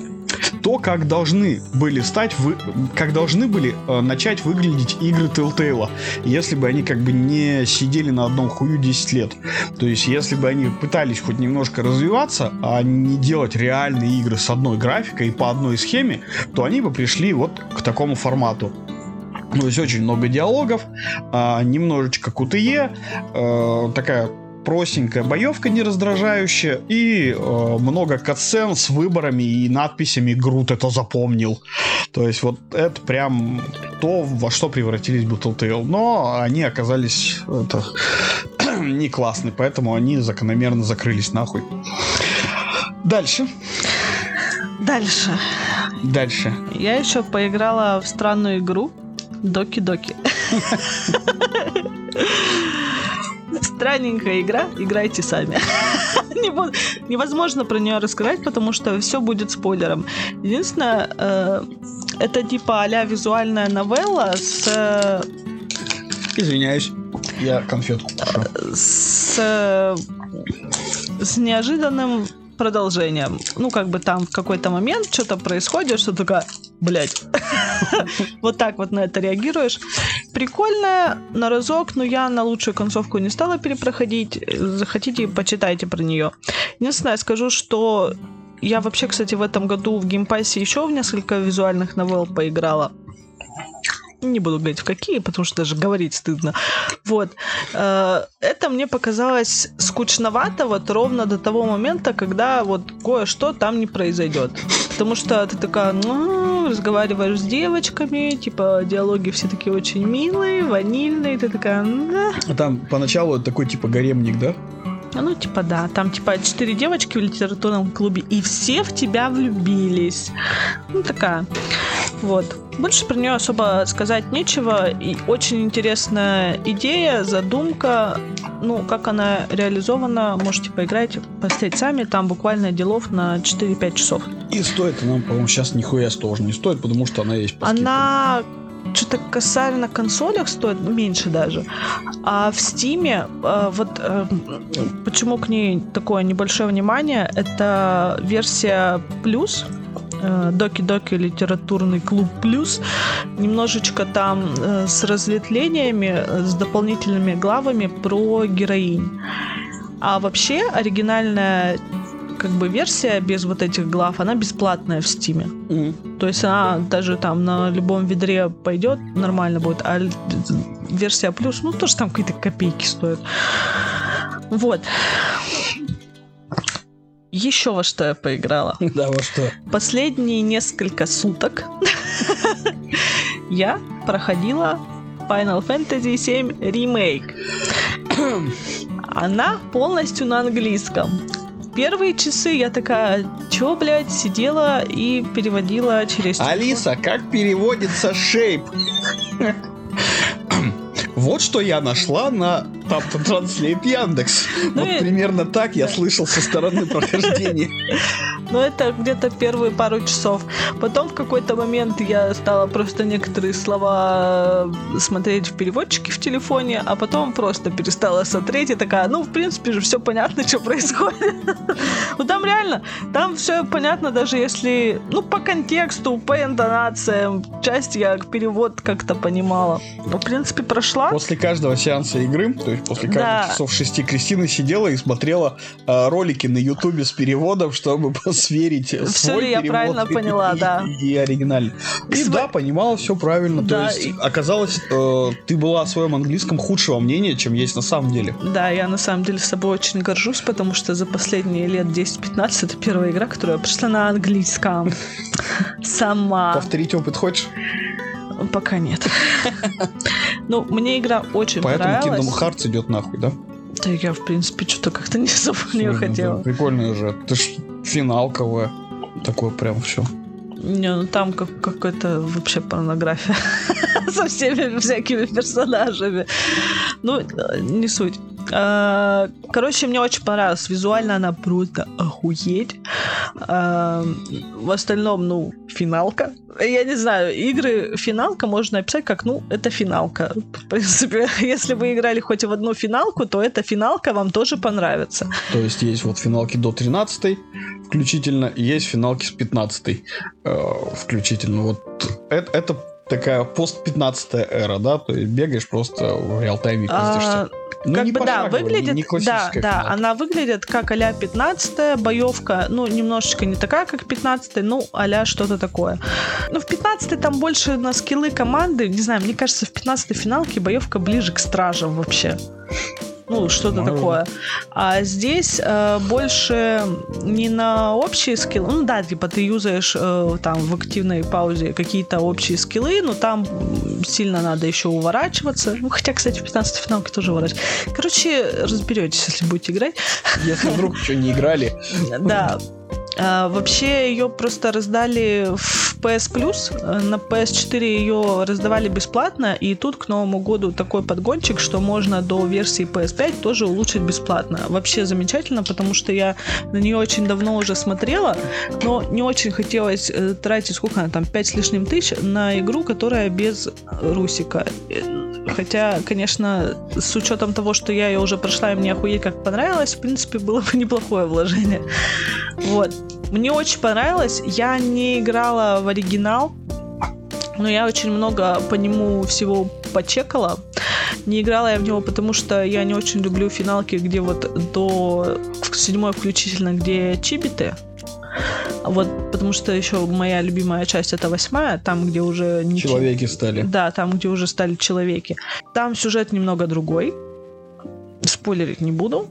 то, как должны были стать, вы, как должны были э, начать выглядеть игры Telltale, если бы они как бы не сидели на одном хую 10 лет. То есть, если бы они пытались хоть немножко развиваться, а не делать реальные игры с одной графикой и по одной схеме, то они бы пришли вот к такому формату. То есть очень много диалогов, а, немножечко QTE, э, такая простенькая боевка не раздражающая и э, много катсцен с выборами и надписями «Грут это запомнил». То есть вот это прям то, во что превратились Battletale. Но они оказались это, не классные, поэтому они закономерно закрылись нахуй. Дальше. Дальше. Дальше. Я еще поиграла в странную игру Доки-доки. Странненькая игра, играйте сами. Невозможно про нее рассказать, потому что все будет спойлером. Единственное, э, это типа а визуальная новелла с, э, Извиняюсь. Я конфетку кушу. с, э, с неожиданным продолжением. Ну, как бы там в какой-то момент что-то происходит, что такая, блядь. Вот так вот на это реагируешь. Прикольная, на разок, но я на лучшую концовку не стала перепроходить. Захотите, почитайте про нее. Единственное, скажу, что я вообще, кстати, в этом году в Game Pass е еще в несколько визуальных новелл поиграла. Не буду говорить в какие, потому что даже говорить стыдно. Вот. Э, Это мне показалось скучновато вот ровно до того момента, когда вот кое-что там не произойдет. Потому что ты такая, ну, разговариваешь с девочками, типа диалоги все такие очень милые, ванильные, ты такая, да. А Там поначалу такой типа гаремник, да? А Ну, типа, да. Там, типа, четыре девочки в литературном клубе, и все в тебя влюбились. Ну, такая. Вот. Больше про нее особо сказать нечего. И очень интересная идея, задумка. Ну, как она реализована, можете поиграть, посмотреть сами. Там буквально делов на 4-5 часов. И стоит она, по-моему, сейчас нихуя тоже не стоит, потому что она есть по. Она что-то косарь на консолях стоит меньше даже. А в Стиме э, вот э, почему к ней такое небольшое внимание, это версия плюс Доки-доки литературный клуб плюс немножечко там э, с разветвлениями, э, с дополнительными главами про героинь. А вообще оригинальная как бы версия без вот этих глав, она бесплатная в Стиме. Мгм. То есть она даже там на любом ведре пойдет, нормально будет, а версия плюс, ну тоже там какие-то копейки стоят. Вот. Еще во что я поиграла. Да, во что? Последние несколько суток я проходила Final Fantasy VII Remake. Она полностью на английском. Первые часы я такая, чё, блядь, сидела и переводила через... Алиса, как переводится шейп? Вот что я нашла на Транслейт Яндекс. Ну Вот примерно так я слышал со стороны прохождения. Но это где-то первые пару часов. Потом в какой-то момент я стала просто некоторые слова э, смотреть в переводчике в телефоне, а потом просто перестала смотреть и такая, ну, в принципе же все понятно, что происходит. Ну, там реально, там все понятно, даже если, ну, по контексту, по интонациям, часть я перевод как-то понимала. Ну, в принципе, прошла. После каждого сеанса игры, то есть после каждых Да. часов шести, Кристина сидела и смотрела а, ролики на Ютубе с переводом, чтобы сверить Всё свой ли я перевод правильно и- поняла, и- да. И оригинальный. И Сво- да, понимала все правильно. Да, То есть и- оказалось, э, ты была о своем английском худшего мнения, чем есть на самом деле. Да, я на самом деле с собой очень горжусь, потому что за последние лет 10-15 это первая игра, которую я прошла на английском. Сама. Повторить опыт хочешь? Пока нет. Ну, мне игра очень Поэтому Kingdom понравилась. Hearts идет нахуй, да? Да я, в принципе, что-то как-то не особо в нее Ну, хотела. Прикольно же. Ты ж финалковая. такое прям все. Не, ну там как, какая-то вообще порнография со всеми всякими персонажами. Ну, не суть. А, короче, мне очень понравилось. Визуально она просто охуеть. А, в остальном, ну, финалка. Я не знаю, игры финалка можно описать как, ну, это финалка. В принципе, если вы играли хоть в одну финалку, то эта финалка вам тоже понравится. То есть есть вот финалки до 13 включительно, и есть финалки с 15 э, включительно. Вот это, это такая пост-15 эра, да? То есть бегаешь просто в реал-тайме пиздишься. А, ну, как бы да, выглядит, не да, да, финалка. она выглядит как а-ля 15 боевка, ну, немножечко не такая, как 15 ну, а что-то такое. Ну, в 15 там больше на скиллы команды, не знаю, мне кажется, в 15 финалке боевка ближе к стражам вообще ну, что-то Может. такое. А здесь э, больше не на общие скиллы, ну да, типа ты юзаешь э, там в активной паузе какие-то общие скиллы, но там сильно надо еще уворачиваться. Ну, хотя, кстати, в 15 финалке тоже уворачиваться. Короче, разберетесь, если будете играть. Если вдруг еще не играли. Да, а, вообще ее просто раздали в PS Plus, на PS4 ее раздавали бесплатно, и тут к Новому году такой подгончик, что можно до версии PS5 тоже улучшить бесплатно. Вообще замечательно, потому что я на нее очень давно уже смотрела, но не очень хотелось э, тратить, сколько она там, 5 с лишним тысяч на игру, которая без русика. Хотя, конечно, с учетом того, что я ее уже прошла и мне охуеть как понравилось, в принципе, было бы неплохое вложение. Вот. Мне очень понравилось. Я не играла в оригинал, но я очень много по нему всего почекала. Не играла я в него, потому что я не очень люблю финалки, где вот до седьмой включительно, где чибиты. Вот, потому что еще моя любимая часть это восьмая, там, где уже не человеки стали. Да, там, где уже стали человеки. Там сюжет немного другой. Спойлерить не буду.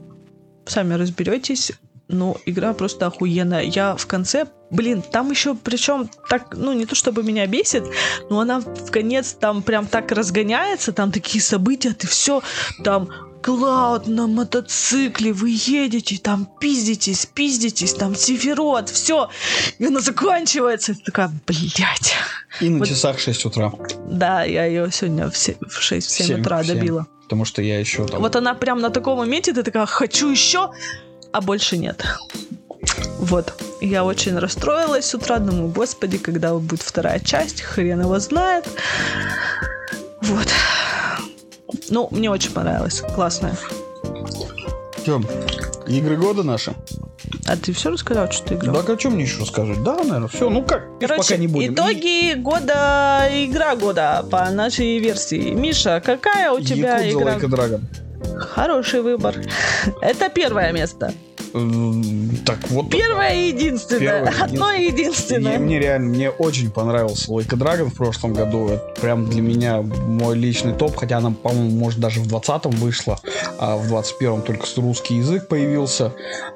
Сами разберетесь. Ну, игра просто охуенная. Я в конце, блин, там еще, причем так, ну, не то чтобы меня бесит, но она в конец там прям так разгоняется, там такие события, ты все, там Клауд на мотоцикле, вы едете, там пиздитесь, пиздитесь, там Сефирот, все. И она заканчивается. Ты такая, блядь. И на вот. часах 6 утра. Да, я ее сегодня в 6-7 7, утра 7. добила. Потому что я еще там... Вот она прям на таком моменте, ты такая, хочу еще, а больше нет. Вот. Я очень расстроилась с утра, думаю, господи, когда будет вторая часть, хрен его знает. Вот. Ну, мне очень понравилось. Классная. Тем, игры года наши. А ты все рассказал, что ты играл? Да, о чем мне еще рассказать? Да, наверное, все. Ну как, Короче, пока не будем. итоги года, игра года по нашей версии. Миша, какая у тебя Якудза игра? Like. Хороший выбор. Это первое место. Так вот. Первое и единственное. Первое, Одно и единственное. Мне, мне реально, мне очень понравился Like a Dragon в прошлом году. Это прям для меня мой личный топ, хотя она, по-моему, может даже в 20-м вышла, а в 21-м только русский язык появился.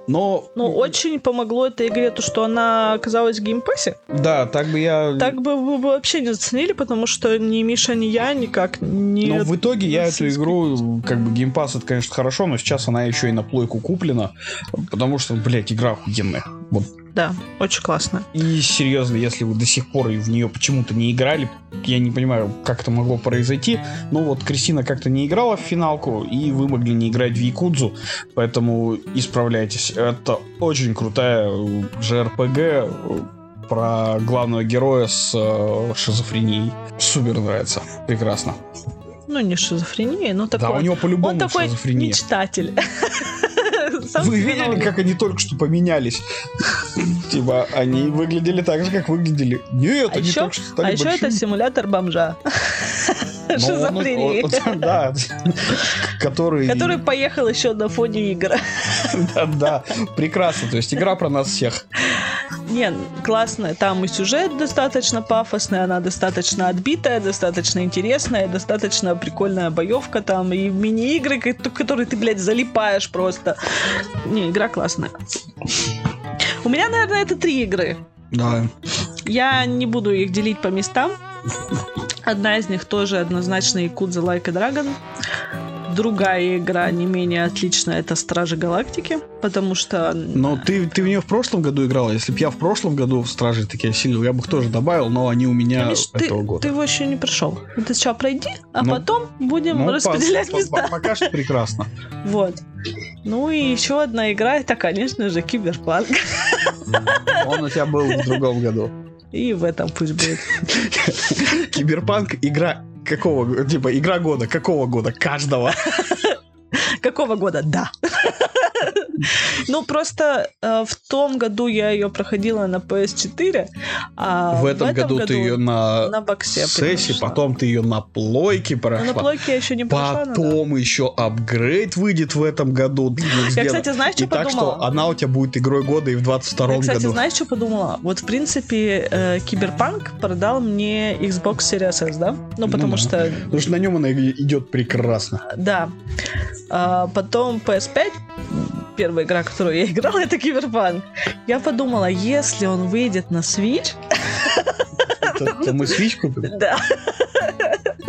Но... Ну, очень помогло этой игре то, что она оказалась в Game Pass е. Да, так бы я... Так бы вы вообще не заценили, потому что ни Миша, ни я никак не... Но в итоге я эту игру, как бы геймпасс это, конечно, хорошо, но сейчас она еще и на плойку куплена, потому что, блядь, игра охуенная. Вот. Да, очень классно. И серьезно, если вы до сих пор в нее почему-то не играли, я не понимаю, как это могло произойти. Но вот Кристина как-то не играла в финалку, и вы могли не играть в Якудзу, поэтому исправляйтесь. Это очень крутая JRPG про главного героя с э, шизофренией. Супер нравится. Прекрасно. Ну, не шизофрения, но такой... Да, у него по-любому Он такой шизофрения. мечтатель. Вы видели, как они только что поменялись? Типа, они выглядели так же, как выглядели. Нет, они только что стали А еще это симулятор бомжа. Ну, Шизофрении. Да, который... Который поехал еще на фоне игр. Да, да, прекрасно. То есть игра про нас всех. Не, классная. Там и сюжет достаточно пафосный, она достаточно отбитая, достаточно интересная, достаточно прикольная боевка там, и мини-игры, которые ты, блядь, залипаешь просто. Не, игра классная. У меня, наверное, это три игры. Да. Я не буду их делить по местам. Одна из них тоже однозначно Якудза a Dragon. Другая игра не менее отличная, это Стражи Галактики, потому что... Но ты, ты в нее в прошлом году играла. Если бы я в прошлом году в Стражи таки осилил, я бы их тоже добавил, но они у меня Миш, этого ты, года. ты его еще не прошел. Ты сначала пройди, а Ну, потом будем Ну, распределять по- места. по- Пока что прекрасно. Вот. Ну и еще одна игра, это, конечно же, Киберпанк. Он у тебя был в другом году. И в этом пусть будет. Киберпанк игра какого, типа, игра года, какого года? Каждого. Какого года? Да. Ну, просто э, в том году я ее проходила на PS4, а в этом году ты ее на, на боксе сессии, потом ты ее на плойке Ну, прошла. на плойке я еще не прошла, да. Потом еще апгрейд выйдет в этом году. Я, кстати, знаешь, что И так подумала? что она у тебя будет игрой года и в 22 Я, кстати, году. знаешь, что подумала? Вот, в принципе, э, Киберпанк продал мне Xbox Series S, да? Ну, потому да. что, Потому что на нем она идет прекрасно. да. А, потом PS5, первая игра, которую я играла, это Киберпанк. Я подумала, если он выйдет на Switch, То, мы Switch купим. да.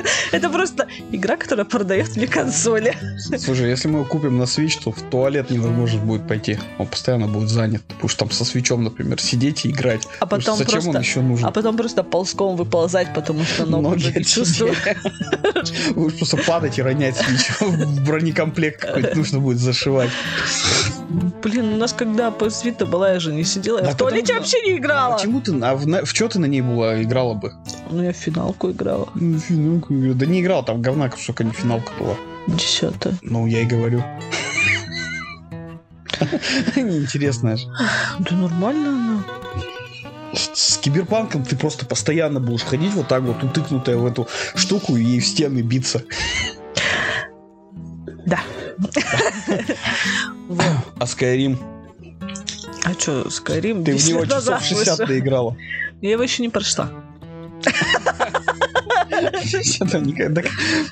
Это просто игра, которая продает мне консоли. Слушай, если мы купим на Switch, то в туалет невозможно будет пойти. Он постоянно будет занят. Потому что там со свечом, например, сидеть и играть. А потом зачем он просто... еще нужен? А потом просто ползком выползать, потому что Ноги уже не чувствую. отсидеть. Будешь просто падать и ронять. В бронекомплект какой-то нужно будет зашивать. Блин, у нас когда PS Vita была, я же не сидела. Я в туалете вообще не А играла. почему ты, а в, в что ты на ней была, играла бы? Ну, я в финалку играла. Ну, финалку играла. Да не играл, там говна, сука, не финалка была. Десятая. Ну, я и говорю. Неинтересная же. Да нормально она. С, с киберпанком ты просто постоянно будешь ходить вот так вот, утыкнутая в эту штуку и в стены биться. Да. А Skyrim? А что, Skyrim? Ты в 10 него часов назад 60 вышел. наиграла. Я его еще не прошла. Никогда-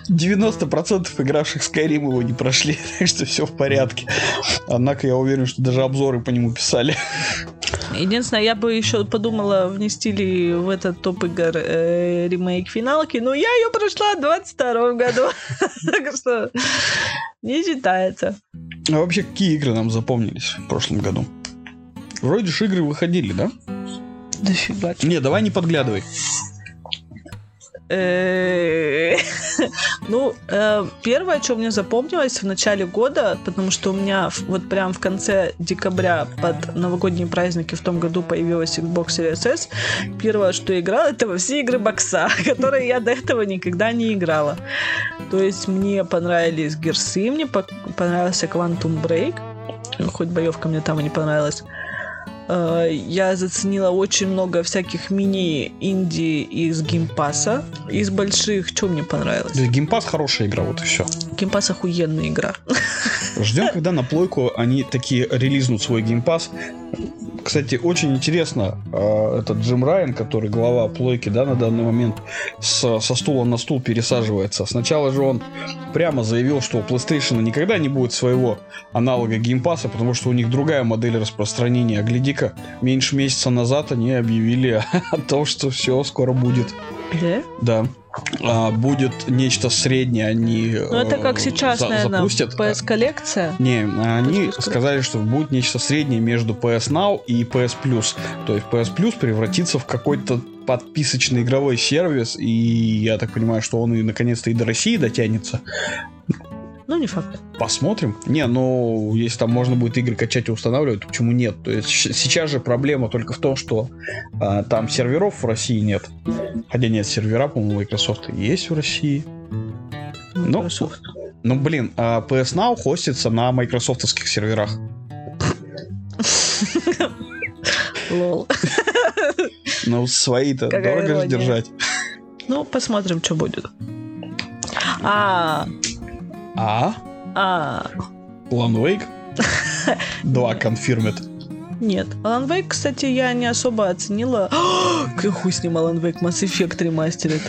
90% игравших Skyrim его не прошли, так что все в порядке. Однако я уверен, что даже обзоры по нему писали. Единственное, я бы еще подумала, внести ли в этот топ игр э, ремейк финалки, но я ее прошла в 22 году. Так что не считается. А вообще, какие игры нам запомнились в прошлом году? Вроде же игры выходили, да? Дофига. Не, давай не подглядывай. Э, Ну, э, первое, что мне запомнилось в начале года, потому что у меня вот прям в конце декабря под новогодние праздники в том году появилась Xbox Series S, первое, что я играла, это во все игры бокса, которые я до этого никогда не играла. То есть мне понравились Gears ы, мне по- понравился Quantum Break, хоть боевка мне там и не понравилась. Э, Я заценила очень много всяких мини-инди из Game Pass а. Из больших, что мне понравилось? Да, Game Pass хорошая игра, вот и все. Game Pass охуенная игра. Ждем, когда на плойку они таки релизнут свой Game Pass. Кстати, очень интересно, э, этот Джим Райан, который глава плойки, да, на данный момент, с- со стула на стул пересаживается. Сначала же он прямо заявил, что у PlayStation никогда не будет своего аналога Game Pass а, потому что у них другая модель распространения. А гляди-ка, меньше месяца назад они объявили о том, что все скоро будет. Да? Да. А, будет нечто среднее, они Ну, это э, как сейчас, за- наверное, запустят. PS-коллекция. Не, они Точки с- сказали, что будет нечто среднее между PS Now и PS Plus. То есть PS Plus превратится в какой-то подписочный игровой сервис, и я так понимаю, что он и наконец-то и до России дотянется. Ну, не факт. Посмотрим. Не, ну, если там можно будет игры качать и устанавливать, то почему нет? То есть сейчас же проблема только в том, что а, там серверов в России нет. Хотя нет, сервера, по-моему, Microsoft есть в России. Ну, Microsoft. Ну, блин, а PS Now хостится на майкрософтовских серверах. Лол. Ну, свои-то дорого же держать. Ну, посмотрим, что будет. А, А? а, Alan Wake? 2 confirmed. нет. Alan Wake, кстати, я не особо оценила. Какой с ним Alan Wake Mass Effect ремастерит.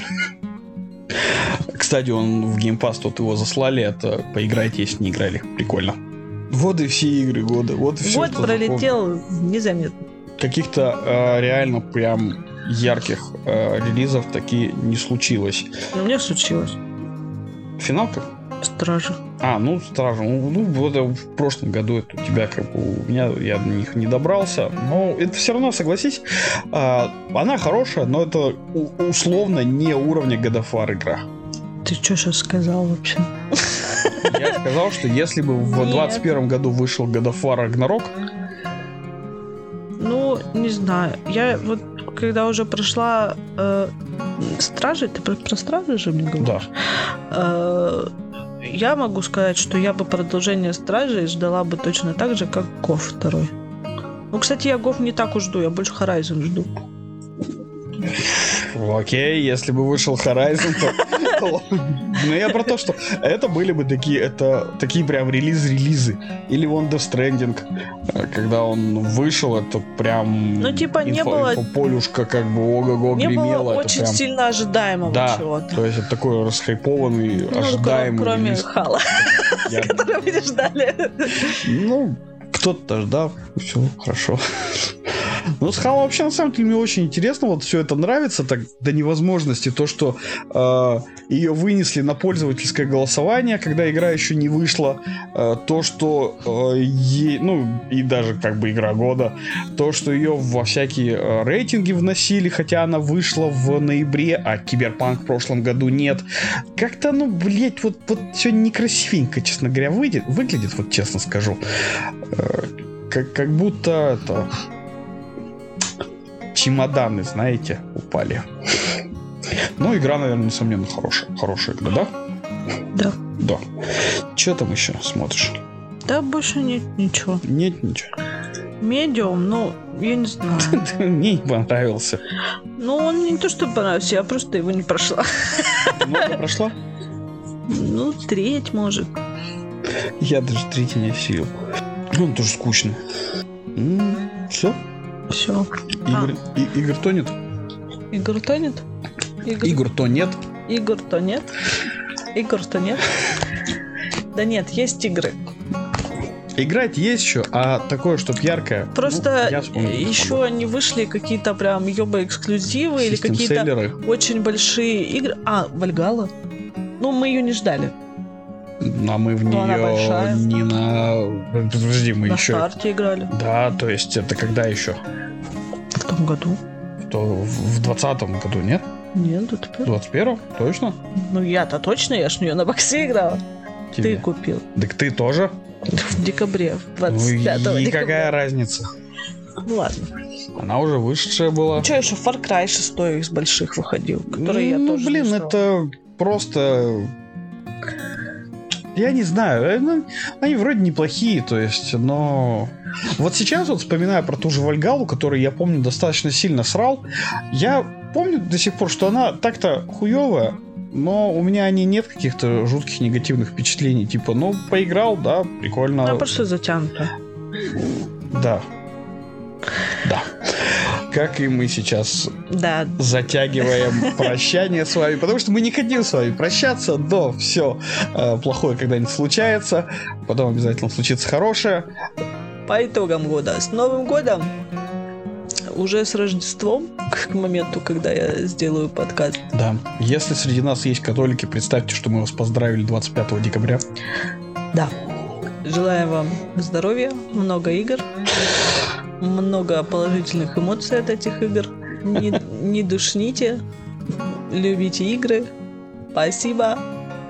Кстати, он в Game Pass тут его заслали. Это поиграйте, если не играли. Прикольно. Вот и все игры года. Вот и все, Год пролетел незаметно. Каких-то э, реально прям ярких э, релизов таки не случилось. Но мне случилось. Финалка? Стражи. А, ну, Стражи. Ну, ну, вот это в прошлом году это у тебя как бы у меня я до них не добрался. Но это все равно, согласись, а, она хорошая, но это условно не уровня War игра. Ты что сейчас сказал вообще? Я сказал, что если бы в Нет. 21 году вышел War Ragnarok, Ну, не знаю. Я вот когда уже прошла э, Стражи, ты про, про Стражи же мне говоришь? да. Э, я могу сказать, что я бы продолжение Стражей ждала бы точно так же, как Гов второй. Ну, кстати, я Гов не так уж жду, я больше Horizon жду. Окей, если бы вышел Horizon, то... Но я про то, что это были бы такие, это такие прям релиз-релизы. Или вон Death Stranding, э, когда он вышел, это прям... Ну, типа, не было- Полюшка как бы ого-го Не было очень прям- сильно ожидаемого Да, чего-то. то есть это такой расхайпованный, Ну, ожидаемый кроме. Хала, мы не ждали. Ну, кто-то ждал, все хорошо. Ну, с Хало вообще, на самом деле, мне очень интересно, вот все это нравится так до невозможности, то, что э, ее вынесли на пользовательское голосование, когда игра еще не вышла, э, то, что э, е- ну, и даже как бы игра года, то, что ее во всякие э, рейтинги вносили, хотя она вышла в ноябре, а Киберпанк в прошлом году нет. Как-то, ну, блять, вот, вот все некрасивенько, честно говоря, выйдет, выглядит, вот честно скажу. Э, как, как будто это чемоданы, знаете, упали. Ну, игра, наверное, несомненно, хорошая. Хорошая игра, да? Да. Да. Че там еще смотришь? Да, больше нет ничего. Нет ничего. Медиум, ну, я не знаю. Мне не понравился. Ну, он не то, что понравился, я просто его не прошла. Много прошла? Ну, треть, может. Я даже третий не осилил. Он тоже скучный. Все? Все. Игр, и- игр то нет? Игр то нет? Игр, Игр то нет. Игр то нет? Игр то нет? Да нет, есть игры. Играть есть еще, а такое, чтоб яркое. ну, Просто я вспомнил, еще не вышли какие-то прям ёба эксклюзивы или какие-то очень большие игры. А, Вальгала? Ну, мы ее не ждали. А мы в Ну, она нее не на... Подожди, мы На еще... старте играли. Да, то есть это когда еще? В том году. То в двадцатом году, нет? Нет, тут В 21 Точно? Ну, я-то точно, я ж в нее на боксе играла. Ты Тебе. купил. Так ты тоже? В декабре, Ну 25 и декабря. какая разница? Ну ладно. Она уже вышедшая была. Ну что, еще Far Cry 6 из больших выходил, который я ну, тоже блин, не ждала. это просто... Я не знаю, э, ну, они вроде неплохие, то есть, но... Вот сейчас вот вспоминая про ту же Вальгалу, которую я помню достаточно сильно срал, я помню до сих пор, что она так-то хуевая, но у меня не нет каких-то жутких негативных впечатлений. Типа, ну, поиграл, да, прикольно. Она просто затянута. Да. Да. Как и мы сейчас Да, затягиваем прощание с вами, потому что мы не хотим с вами прощаться, но все плохое когда-нибудь случается, потом обязательно случится хорошее. по итогам года. С Новым годом! Уже с Рождеством, к моменту, когда я сделаю подкаст. Да. Если среди нас есть католики, представьте, что мы вас поздравили 25 декабря. Да. Желаем вам здоровья, много игр, много положительных эмоций от этих игр. Не, не душните, любите игры. Спасибо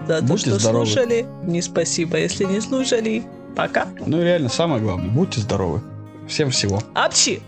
за то, Будьте что здоровы. слушали. Не спасибо, если не слушали. Пока. Ну и реально, самое главное, будьте здоровы. Всем всего. Апчи!